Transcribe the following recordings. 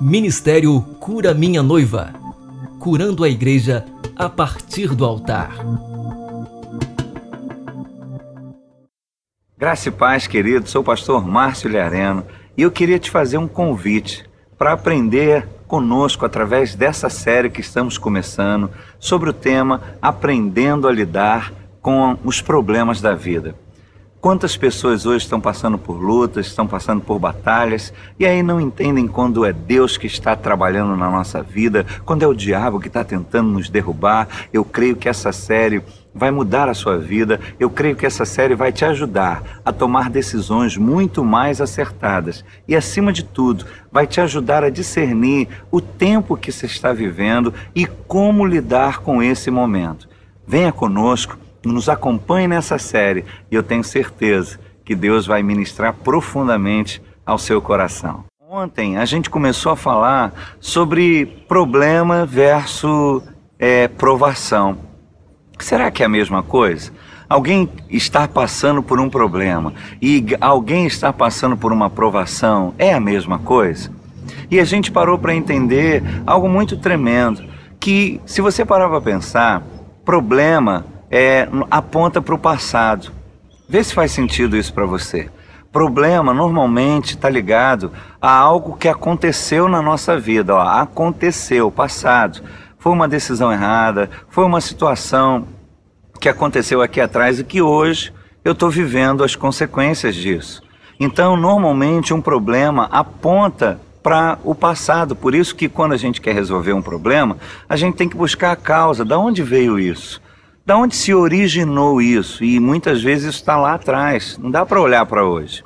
Ministério Cura Minha Noiva curando a igreja a partir do altar. Graça e paz, querido. Sou o pastor Márcio Liareno e eu queria te fazer um convite para aprender conosco através dessa série que estamos começando sobre o tema Aprendendo a Lidar com os Problemas da Vida. Quantas pessoas hoje estão passando por lutas, estão passando por batalhas e aí não entendem quando é Deus que está trabalhando na nossa vida, quando é o diabo que está tentando nos derrubar. Eu creio que essa série vai mudar a sua vida. Eu creio que essa série vai te ajudar a tomar decisões muito mais acertadas e, acima de tudo, vai te ajudar a discernir o tempo que você está vivendo e como lidar com esse momento. Venha conosco nos acompanhe nessa série e eu tenho certeza que Deus vai ministrar profundamente ao seu coração. Ontem a gente começou a falar sobre problema versus é, provação. Será que é a mesma coisa? Alguém está passando por um problema e alguém está passando por uma provação é a mesma coisa? E a gente parou para entender algo muito tremendo, que se você parar para pensar, problema é, aponta para o passado. Vê se faz sentido isso para você. Problema normalmente está ligado a algo que aconteceu na nossa vida. Ó, aconteceu, passado. Foi uma decisão errada, foi uma situação que aconteceu aqui atrás e que hoje eu estou vivendo as consequências disso. Então, normalmente, um problema aponta para o passado. Por isso que quando a gente quer resolver um problema, a gente tem que buscar a causa. Da onde veio isso? Da onde se originou isso? E muitas vezes está lá atrás, não dá para olhar para hoje.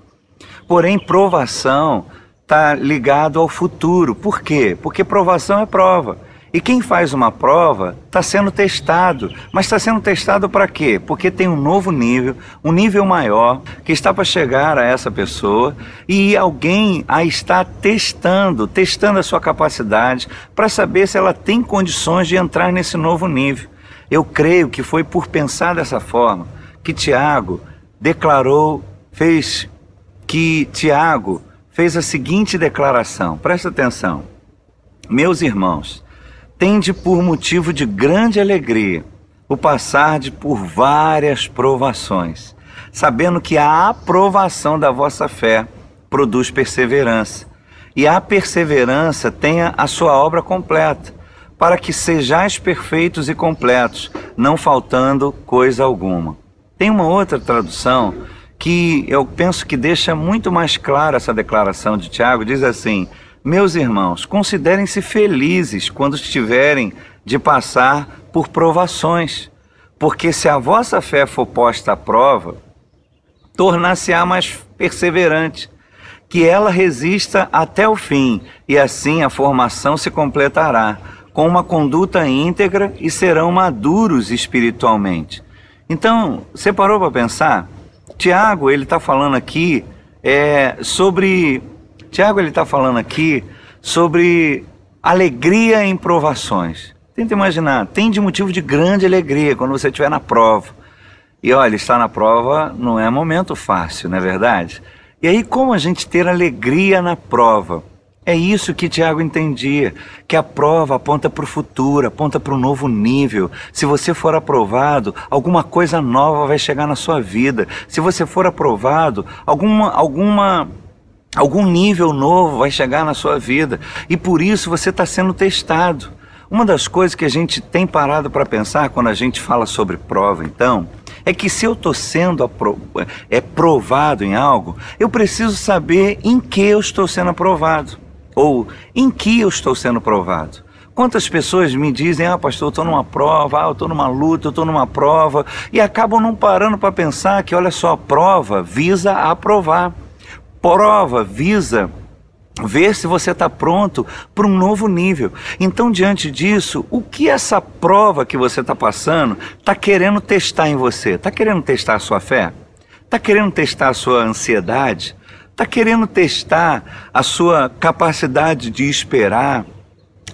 Porém, provação está ligado ao futuro. Por quê? Porque provação é prova. E quem faz uma prova está sendo testado. Mas está sendo testado para quê? Porque tem um novo nível, um nível maior, que está para chegar a essa pessoa e alguém a está testando, testando a sua capacidade para saber se ela tem condições de entrar nesse novo nível. Eu creio que foi por pensar dessa forma que Tiago declarou, fez que Tiago fez a seguinte declaração. Presta atenção. Meus irmãos, tende por motivo de grande alegria o passar de por várias provações, sabendo que a aprovação da vossa fé produz perseverança, e a perseverança tenha a sua obra completa para que sejais perfeitos e completos, não faltando coisa alguma. Tem uma outra tradução que eu penso que deixa muito mais clara essa declaração de Tiago, diz assim: Meus irmãos, considerem-se felizes quando estiverem de passar por provações, porque se a vossa fé for posta à prova, tornar-se-á mais perseverante, que ela resista até o fim, e assim a formação se completará com uma conduta íntegra e serão maduros espiritualmente. Então, você parou para pensar? Tiago, ele está falando aqui é, sobre. Tiago, ele está falando aqui sobre alegria em provações. Tenta imaginar, tem de motivo de grande alegria quando você estiver na prova. E olha, estar na prova não é momento fácil, não é verdade? E aí, como a gente ter alegria na prova? É isso que Tiago entendia, que a prova aponta para o futuro, aponta para um novo nível. Se você for aprovado, alguma coisa nova vai chegar na sua vida. Se você for aprovado, alguma, alguma, algum nível novo vai chegar na sua vida. E por isso você está sendo testado. Uma das coisas que a gente tem parado para pensar quando a gente fala sobre prova, então, é que se eu estou sendo apro é, provado em algo, eu preciso saber em que eu estou sendo aprovado. Ou em que eu estou sendo provado? Quantas pessoas me dizem, ah, pastor, eu estou numa prova, ah, eu estou numa luta, eu estou numa prova, e acabam não parando para pensar que, olha só, prova visa aprovar. Prova visa ver se você está pronto para um novo nível. Então, diante disso, o que essa prova que você está passando está querendo testar em você? Está querendo testar a sua fé? Está querendo testar a sua ansiedade? Está querendo testar a sua capacidade de esperar,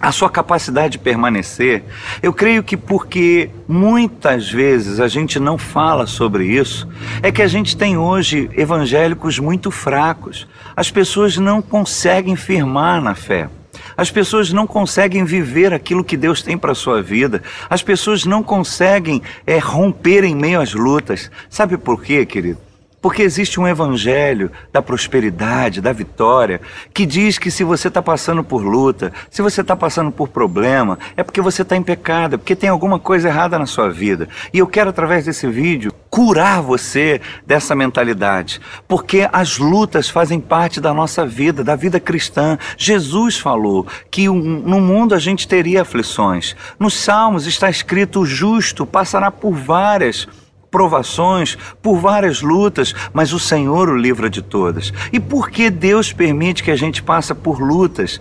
a sua capacidade de permanecer. Eu creio que porque muitas vezes a gente não fala sobre isso, é que a gente tem hoje evangélicos muito fracos. As pessoas não conseguem firmar na fé. As pessoas não conseguem viver aquilo que Deus tem para a sua vida. As pessoas não conseguem é, romper em meio às lutas. Sabe por quê, querido? Porque existe um evangelho da prosperidade, da vitória, que diz que se você está passando por luta, se você está passando por problema, é porque você está em pecado, é porque tem alguma coisa errada na sua vida. E eu quero, através desse vídeo, curar você dessa mentalidade, porque as lutas fazem parte da nossa vida, da vida cristã. Jesus falou que no mundo a gente teria aflições. Nos Salmos está escrito: o justo passará por várias provações, por várias lutas, mas o Senhor o livra de todas. E por que Deus permite que a gente passe por lutas?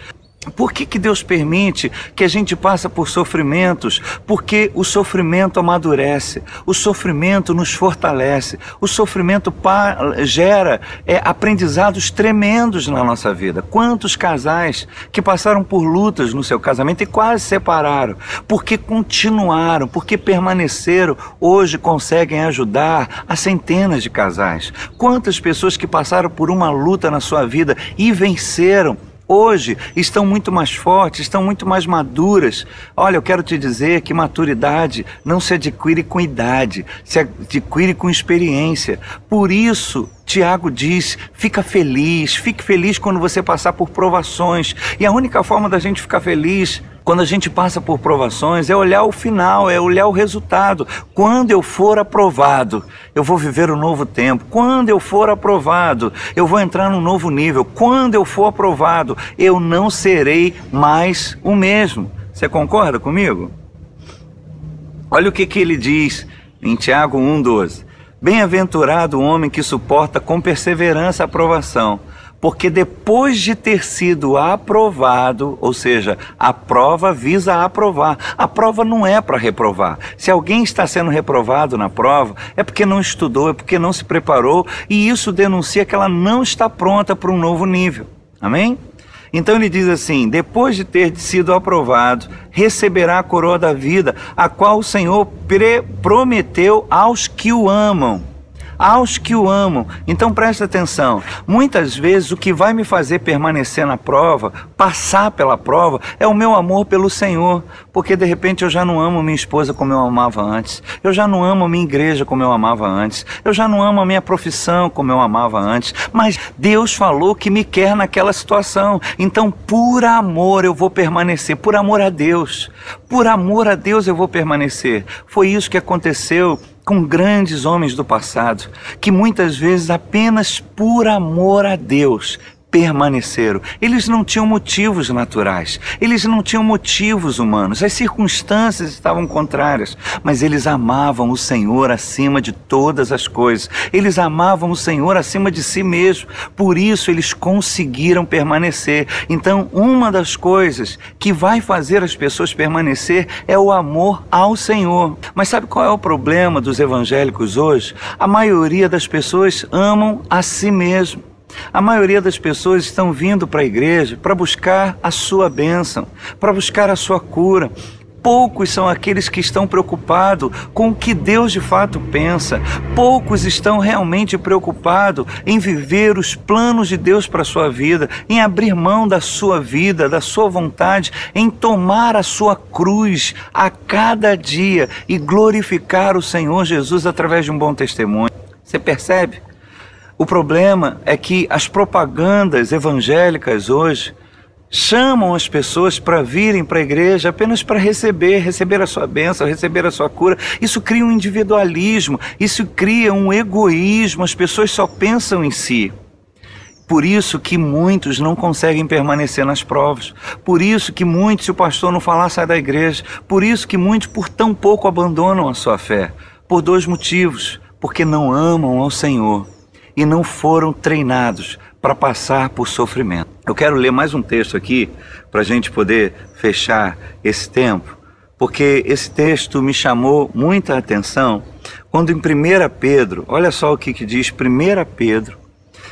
Por que, que Deus permite que a gente passe por sofrimentos? Porque o sofrimento amadurece, o sofrimento nos fortalece, o sofrimento gera é, aprendizados tremendos na nossa vida. Quantos casais que passaram por lutas no seu casamento e quase separaram, porque continuaram, porque permaneceram, hoje conseguem ajudar a centenas de casais. Quantas pessoas que passaram por uma luta na sua vida e venceram hoje estão muito mais fortes, estão muito mais maduras. Olha, eu quero te dizer que maturidade não se adquire com idade, se adquire com experiência. Por isso, Tiago diz: fica feliz, fique feliz quando você passar por provações. E a única forma da gente ficar feliz quando a gente passa por provações, é olhar o final, é olhar o resultado. Quando eu for aprovado, eu vou viver um novo tempo. Quando eu for aprovado, eu vou entrar num novo nível. Quando eu for aprovado, eu não serei mais o mesmo. Você concorda comigo? Olha o que, que ele diz em Tiago 1,12. Bem-aventurado o homem que suporta com perseverança a aprovação porque depois de ter sido aprovado, ou seja, a prova visa aprovar. A prova não é para reprovar. Se alguém está sendo reprovado na prova, é porque não estudou, é porque não se preparou, e isso denuncia que ela não está pronta para um novo nível. Amém? Então ele diz assim: depois de ter sido aprovado, receberá a coroa da vida, a qual o Senhor prometeu aos que o amam aos que o amam. Então preste atenção. Muitas vezes o que vai me fazer permanecer na prova, passar pela prova, é o meu amor pelo Senhor. Porque de repente eu já não amo minha esposa como eu amava antes. Eu já não amo minha igreja como eu amava antes. Eu já não amo a minha profissão como eu amava antes. Mas Deus falou que me quer naquela situação. Então, por amor eu vou permanecer. Por amor a Deus. Por amor a Deus eu vou permanecer. Foi isso que aconteceu com grandes homens do passado, que muitas vezes apenas por amor a Deus permaneceram. Eles não tinham motivos naturais, eles não tinham motivos humanos, as circunstâncias estavam contrárias, mas eles amavam o Senhor acima de todas as coisas, eles amavam o Senhor acima de si mesmo, por isso eles conseguiram permanecer. Então, uma das coisas que vai fazer as pessoas permanecer é o amor ao Senhor. Mas sabe qual é o problema dos evangélicos hoje? A maioria das pessoas amam a si mesmo. A maioria das pessoas estão vindo para a igreja para buscar a sua bênção, para buscar a sua cura. Poucos são aqueles que estão preocupados com o que Deus de fato pensa. Poucos estão realmente preocupados em viver os planos de Deus para a sua vida, em abrir mão da sua vida, da sua vontade, em tomar a sua cruz a cada dia e glorificar o Senhor Jesus através de um bom testemunho. Você percebe? O problema é que as propagandas evangélicas hoje chamam as pessoas para virem para a igreja apenas para receber, receber a sua bênção, receber a sua cura. Isso cria um individualismo, isso cria um egoísmo, as pessoas só pensam em si. Por isso que muitos não conseguem permanecer nas provas. Por isso que muitos, se o pastor não falar, sai da igreja. Por isso que muitos, por tão pouco, abandonam a sua fé. Por dois motivos. Porque não amam ao Senhor e não foram treinados para passar por sofrimento. Eu quero ler mais um texto aqui para a gente poder fechar esse tempo, porque esse texto me chamou muita atenção quando em 1 Pedro, olha só o que, que diz 1 Pedro,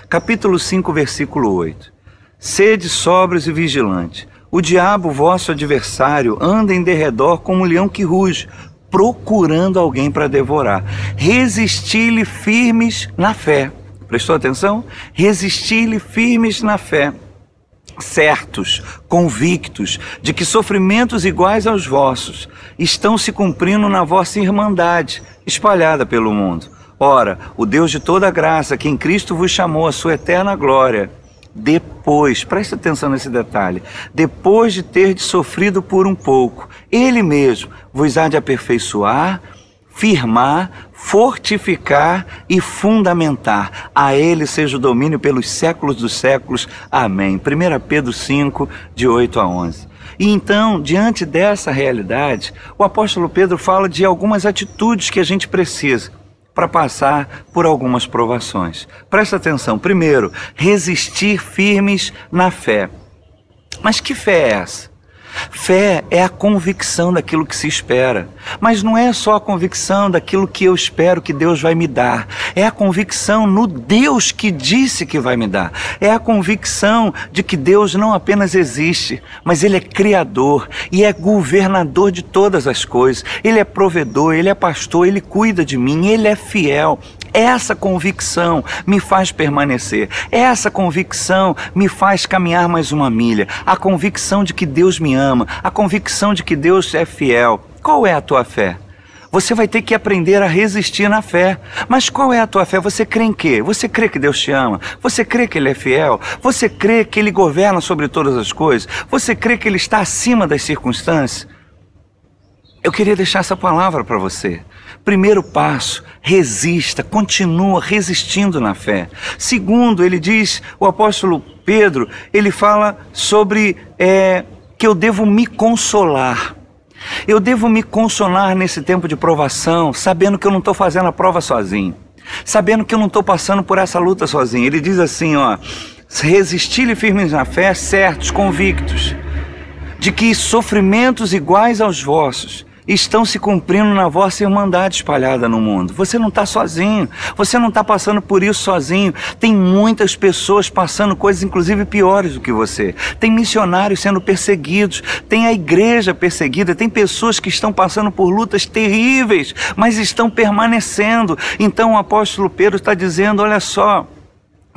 capítulo 5, versículo 8: Sede sóbrios e vigilantes. O diabo, vosso adversário, anda em derredor como um leão que ruge, procurando alguém para devorar. Resisti-lhe firmes na fé Prestou atenção? Resistir-lhe firmes na fé, certos, convictos de que sofrimentos iguais aos vossos estão se cumprindo na vossa irmandade, espalhada pelo mundo. Ora, o Deus de toda graça, que em Cristo vos chamou a sua eterna glória, depois, preste atenção nesse detalhe, depois de ter sofrido por um pouco, Ele mesmo vos há de aperfeiçoar, firmar, fortificar e fundamentar. A Ele seja o domínio pelos séculos dos séculos. Amém. 1 Pedro 5, de 8 a 11. E então, diante dessa realidade, o apóstolo Pedro fala de algumas atitudes que a gente precisa para passar por algumas provações. Presta atenção. Primeiro, resistir firmes na fé. Mas que fé é essa? Fé é a convicção daquilo que se espera. Mas não é só a convicção daquilo que eu espero que Deus vai me dar. É a convicção no Deus que disse que vai me dar. É a convicção de que Deus não apenas existe, mas Ele é Criador e é governador de todas as coisas. Ele é provedor, Ele é pastor, Ele cuida de mim, Ele é fiel. Essa convicção me faz permanecer. Essa convicção me faz caminhar mais uma milha. A convicção de que Deus me ama, a convicção de que Deus é fiel. Qual é a tua fé? Você vai ter que aprender a resistir na fé. Mas qual é a tua fé? Você crê em quê? Você crê que Deus te ama? Você crê que Ele é fiel? Você crê que Ele governa sobre todas as coisas? Você crê que Ele está acima das circunstâncias? Eu queria deixar essa palavra para você. Primeiro passo, resista, continua resistindo na fé. Segundo, ele diz, o apóstolo Pedro, ele fala sobre é, que eu devo me consolar. Eu devo me consolar nesse tempo de provação, sabendo que eu não estou fazendo a prova sozinho, sabendo que eu não estou passando por essa luta sozinho. Ele diz assim, ó, resistir-lhe firmes na fé, certos, convictos, de que sofrimentos iguais aos vossos estão se cumprindo na vossa irmandade espalhada no mundo. Você não está sozinho, você não está passando por isso sozinho. Tem muitas pessoas passando coisas, inclusive piores do que você. Tem missionários sendo perseguidos, tem a igreja perseguida, tem pessoas que estão passando por lutas terríveis, mas estão permanecendo. Então o apóstolo Pedro está dizendo: olha só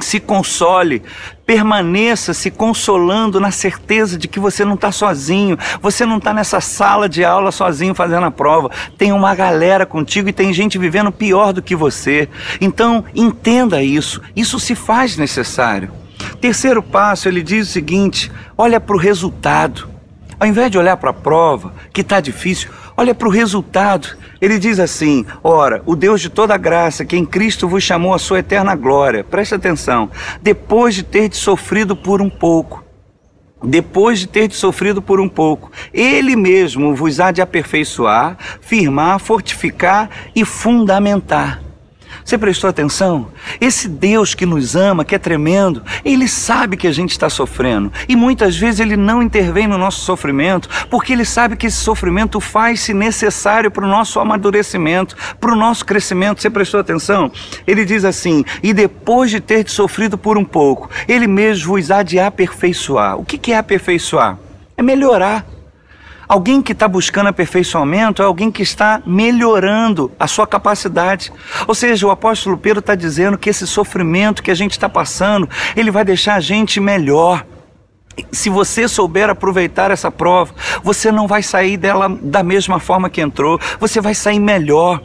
se console, permaneça se consolando na certeza de que você não está sozinho, você não está nessa sala de aula sozinho fazendo a prova. Tem uma galera contigo e tem gente vivendo pior do que você. Então, entenda isso, isso se faz necessário. Terceiro passo, ele diz o seguinte: olha para o resultado. Ao invés de olhar para a prova, que está difícil, olha para o resultado. Ele diz assim: Ora, o Deus de toda graça, que em Cristo vos chamou a sua eterna glória, preste atenção, depois de ter sofrido por um pouco, depois de ter sofrido por um pouco, Ele mesmo vos há de aperfeiçoar, firmar, fortificar e fundamentar. Você prestou atenção? Esse Deus que nos ama, que é tremendo, ele sabe que a gente está sofrendo. E muitas vezes ele não intervém no nosso sofrimento, porque ele sabe que esse sofrimento faz-se necessário para o nosso amadurecimento, para o nosso crescimento. Você prestou atenção? Ele diz assim: E depois de ter sofrido por um pouco, ele mesmo vos há de aperfeiçoar. O que é aperfeiçoar? É melhorar. Alguém que está buscando aperfeiçoamento é alguém que está melhorando a sua capacidade. Ou seja, o apóstolo Pedro está dizendo que esse sofrimento que a gente está passando, ele vai deixar a gente melhor. Se você souber aproveitar essa prova, você não vai sair dela da mesma forma que entrou, você vai sair melhor.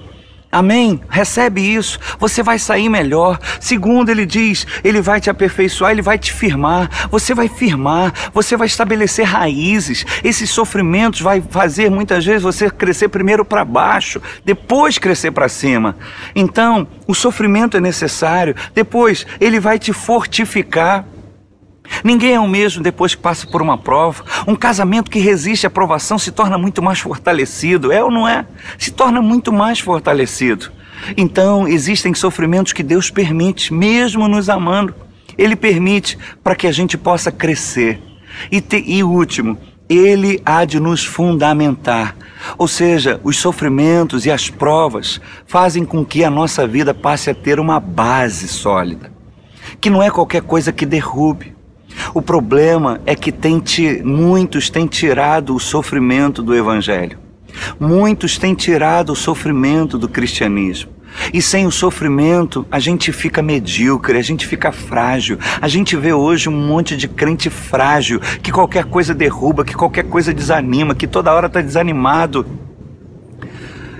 Amém? Recebe isso, você vai sair melhor. Segundo, ele diz, ele vai te aperfeiçoar, ele vai te firmar. Você vai firmar, você vai estabelecer raízes. Esses sofrimentos vai fazer muitas vezes você crescer primeiro para baixo, depois crescer para cima. Então, o sofrimento é necessário. Depois, ele vai te fortificar. Ninguém é o mesmo depois que passa por uma prova. Um casamento que resiste à provação se torna muito mais fortalecido, é ou não é? Se torna muito mais fortalecido. Então, existem sofrimentos que Deus permite, mesmo nos amando. Ele permite para que a gente possa crescer. E, te, e último, ele há de nos fundamentar. Ou seja, os sofrimentos e as provas fazem com que a nossa vida passe a ter uma base sólida, que não é qualquer coisa que derrube. O problema é que tem muitos têm tirado o sofrimento do Evangelho. Muitos têm tirado o sofrimento do cristianismo. E sem o sofrimento, a gente fica medíocre, a gente fica frágil. A gente vê hoje um monte de crente frágil, que qualquer coisa derruba, que qualquer coisa desanima, que toda hora está desanimado.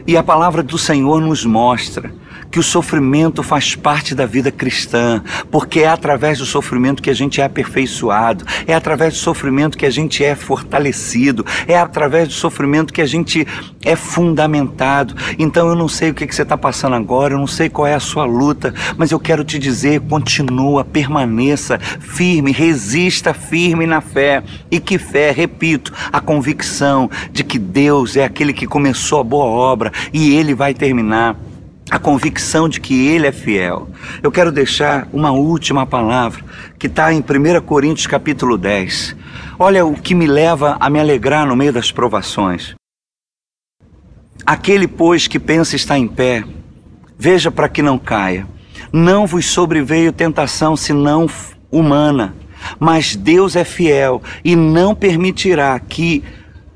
E a palavra do Senhor nos mostra que o sofrimento faz parte da vida cristã, porque é através do sofrimento que a gente é aperfeiçoado, é através do sofrimento que a gente é fortalecido, é através do sofrimento que a gente é fundamentado. Então eu não sei o que, que você está passando agora, eu não sei qual é a sua luta, mas eu quero te dizer: continua, permaneça firme, resista firme na fé. E que fé, repito, a convicção de que Deus é aquele que começou a boa obra e ele vai terminar a convicção de que Ele é fiel. Eu quero deixar uma última palavra que está em 1 Coríntios capítulo 10. Olha o que me leva a me alegrar no meio das provações. Aquele, pois, que pensa estar em pé, veja para que não caia. Não vos sobreveio tentação senão humana, mas Deus é fiel e não permitirá que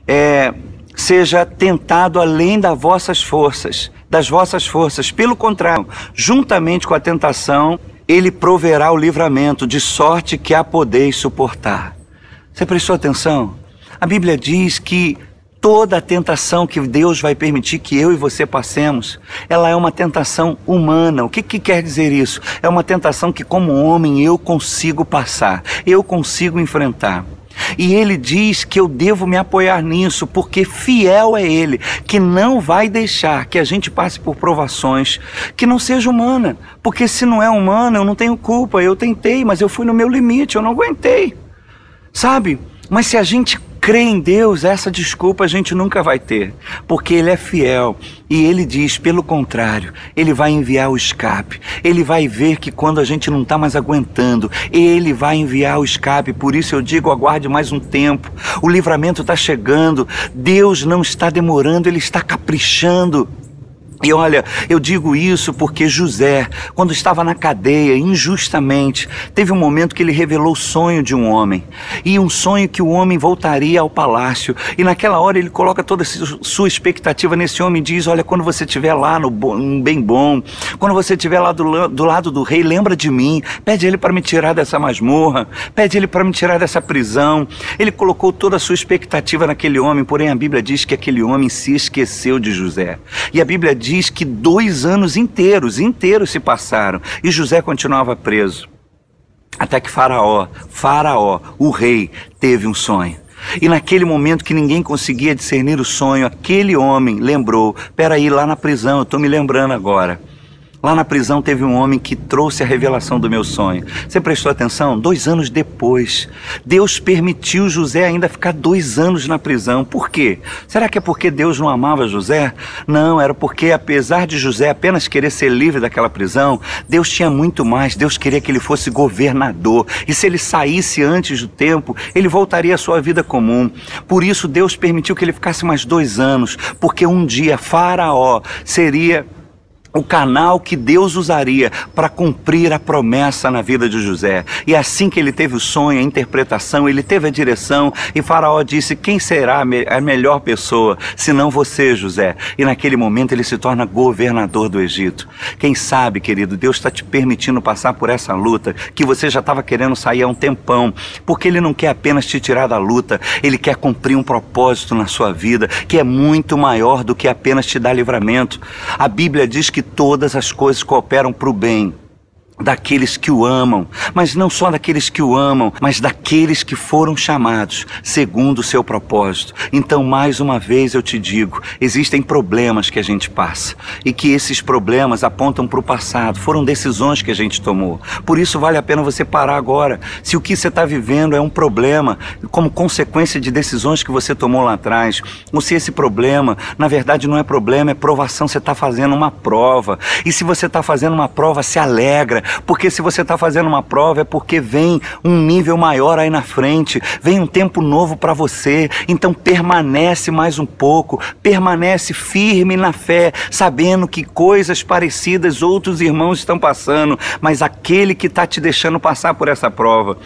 é, seja tentado além das vossas forças das vossas forças. Pelo contrário, juntamente com a tentação, ele proverá o livramento, de sorte que a podeis suportar. Você prestou atenção? A Bíblia diz que toda a tentação que Deus vai permitir que eu e você passemos, ela é uma tentação humana. O que, que quer dizer isso? É uma tentação que, como homem, eu consigo passar, eu consigo enfrentar. E ele diz que eu devo me apoiar nisso, porque fiel é ele, que não vai deixar que a gente passe por provações que não seja humana. Porque se não é humana, eu não tenho culpa. Eu tentei, mas eu fui no meu limite, eu não aguentei. Sabe? Mas se a gente crê em Deus, essa desculpa a gente nunca vai ter, porque Ele é fiel e Ele diz, pelo contrário, Ele vai enviar o escape. Ele vai ver que quando a gente não está mais aguentando, Ele vai enviar o escape. Por isso eu digo, aguarde mais um tempo. O livramento está chegando. Deus não está demorando, Ele está caprichando. E olha, eu digo isso porque José, quando estava na cadeia injustamente, teve um momento que ele revelou o sonho de um homem. E um sonho que o homem voltaria ao palácio. E naquela hora ele coloca toda a sua expectativa nesse homem e diz: Olha, quando você estiver lá no bem bom, quando você estiver lá do, do lado do rei, lembra de mim. Pede ele para me tirar dessa masmorra. Pede ele para me tirar dessa prisão. Ele colocou toda a sua expectativa naquele homem, porém a Bíblia diz que aquele homem se esqueceu de José. E a Bíblia diz diz que dois anos inteiros, inteiros se passaram e José continuava preso. Até que Faraó, Faraó, o rei, teve um sonho. E naquele momento que ninguém conseguia discernir o sonho, aquele homem lembrou: peraí, lá na prisão, eu estou me lembrando agora. Lá na prisão teve um homem que trouxe a revelação do meu sonho. Você prestou atenção? Dois anos depois, Deus permitiu José ainda ficar dois anos na prisão. Por quê? Será que é porque Deus não amava José? Não, era porque, apesar de José apenas querer ser livre daquela prisão, Deus tinha muito mais. Deus queria que ele fosse governador. E se ele saísse antes do tempo, ele voltaria à sua vida comum. Por isso, Deus permitiu que ele ficasse mais dois anos, porque um dia Faraó seria o canal que Deus usaria para cumprir a promessa na vida de José. E assim que ele teve o sonho, a interpretação, ele teve a direção, e Faraó disse: Quem será a melhor pessoa senão você, José? E naquele momento ele se torna governador do Egito. Quem sabe, querido, Deus está te permitindo passar por essa luta que você já estava querendo sair há um tempão, porque Ele não quer apenas te tirar da luta, Ele quer cumprir um propósito na sua vida que é muito maior do que apenas te dar livramento. A Bíblia diz que que todas as coisas cooperam para o bem daqueles que o amam, mas não só daqueles que o amam, mas daqueles que foram chamados segundo o seu propósito. Então, mais uma vez eu te digo, existem problemas que a gente passa e que esses problemas apontam para o passado, foram decisões que a gente tomou. Por isso vale a pena você parar agora. Se o que você está vivendo é um problema como consequência de decisões que você tomou lá atrás, ou se esse problema, na verdade, não é problema, é provação, você está fazendo uma prova. E se você está fazendo uma prova, se alegra, porque se você está fazendo uma prova é porque vem um nível maior aí na frente, vem um tempo novo para você. Então permanece mais um pouco, permanece firme na fé, sabendo que coisas parecidas outros irmãos estão passando, mas aquele que está te deixando passar por essa prova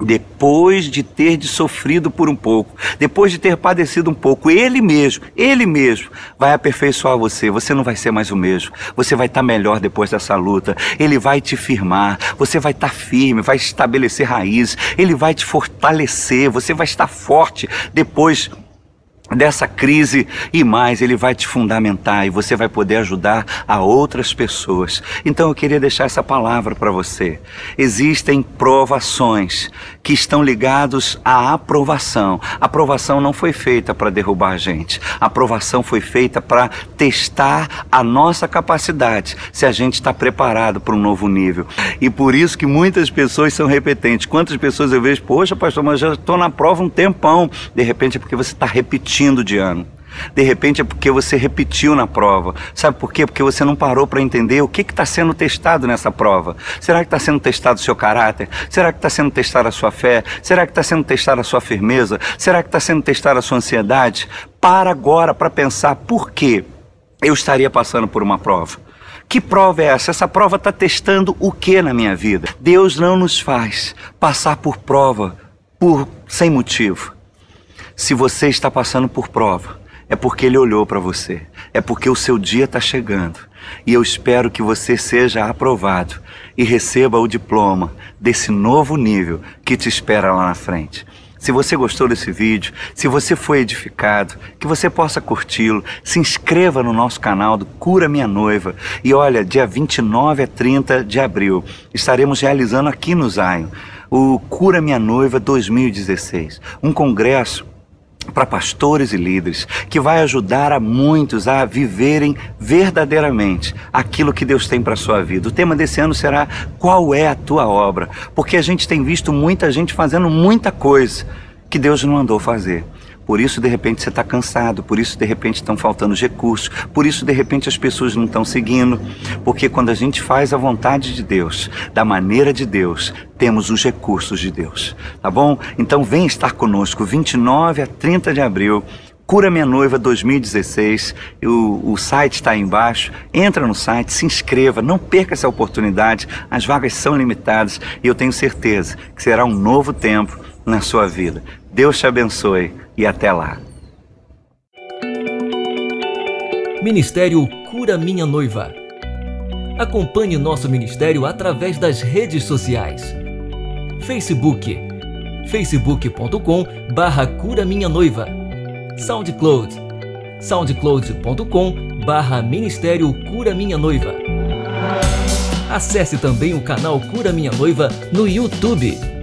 depois de ter de sofrido por um pouco, depois de ter padecido um pouco, ele mesmo, ele mesmo vai aperfeiçoar você. Você não vai ser mais o mesmo. Você vai estar melhor depois dessa luta. Ele vai te firmar. Você vai estar firme, vai estabelecer raízes. Ele vai te fortalecer. Você vai estar forte depois dessa crise e mais, ele vai te fundamentar e você vai poder ajudar a outras pessoas. Então eu queria deixar essa palavra para você. Existem provações que estão ligados à aprovação. A aprovação não foi feita para derrubar a gente. A aprovação foi feita para testar a nossa capacidade, se a gente está preparado para um novo nível. E por isso que muitas pessoas são repetentes. Quantas pessoas eu vejo, poxa, pastor, mas já estou na prova um tempão. De repente é porque você está repetindo repetindo de ano. De repente é porque você repetiu na prova. Sabe por quê? Porque você não parou para entender o que está sendo testado nessa prova. Será que está sendo testado o seu caráter? Será que está sendo testada a sua fé? Será que está sendo testada a sua firmeza? Será que está sendo testada a sua ansiedade? Para agora para pensar por que eu estaria passando por uma prova. Que prova é essa? Essa prova está testando o que na minha vida? Deus não nos faz passar por prova por sem motivo. Se você está passando por prova, é porque ele olhou para você, é porque o seu dia está chegando. E eu espero que você seja aprovado e receba o diploma desse novo nível que te espera lá na frente. Se você gostou desse vídeo, se você foi edificado, que você possa curti-lo, se inscreva no nosso canal do Cura Minha Noiva. E olha, dia 29 a 30 de abril, estaremos realizando aqui no Zion o Cura Minha Noiva 2016, um congresso para pastores e líderes, que vai ajudar a muitos a viverem verdadeiramente aquilo que Deus tem para a sua vida. O tema desse ano será Qual é a tua obra? Porque a gente tem visto muita gente fazendo muita coisa que Deus não mandou fazer. Por isso, de repente, você está cansado, por isso, de repente, estão faltando os recursos, por isso, de repente, as pessoas não estão seguindo. Porque quando a gente faz a vontade de Deus, da maneira de Deus, temos os recursos de Deus. Tá bom? Então, vem estar conosco, 29 a 30 de abril. Cura Minha Noiva 2016. O, o site está aí embaixo. Entra no site, se inscreva, não perca essa oportunidade. As vagas são limitadas e eu tenho certeza que será um novo tempo na sua vida. Deus te abençoe e até lá. Ministério Cura Minha Noiva. Acompanhe nosso ministério através das redes sociais. Facebook facebook.com barra Cura Minha Noiva SoundCloud soundcloud.com barra Ministério Cura Minha Noiva Acesse também o canal Cura Minha Noiva no YouTube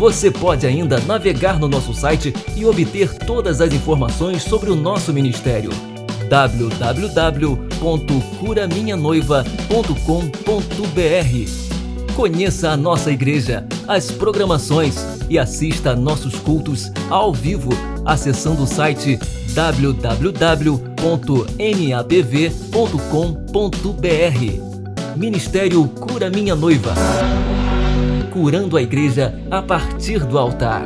você pode ainda navegar no nosso site e obter todas as informações sobre o nosso ministério www.curaminhanoiva.com.br. Conheça a nossa igreja, as programações e assista a nossos cultos ao vivo acessando o site www.nabv.com.br. Ministério Cura Minha Noiva curando a igreja a partir do altar.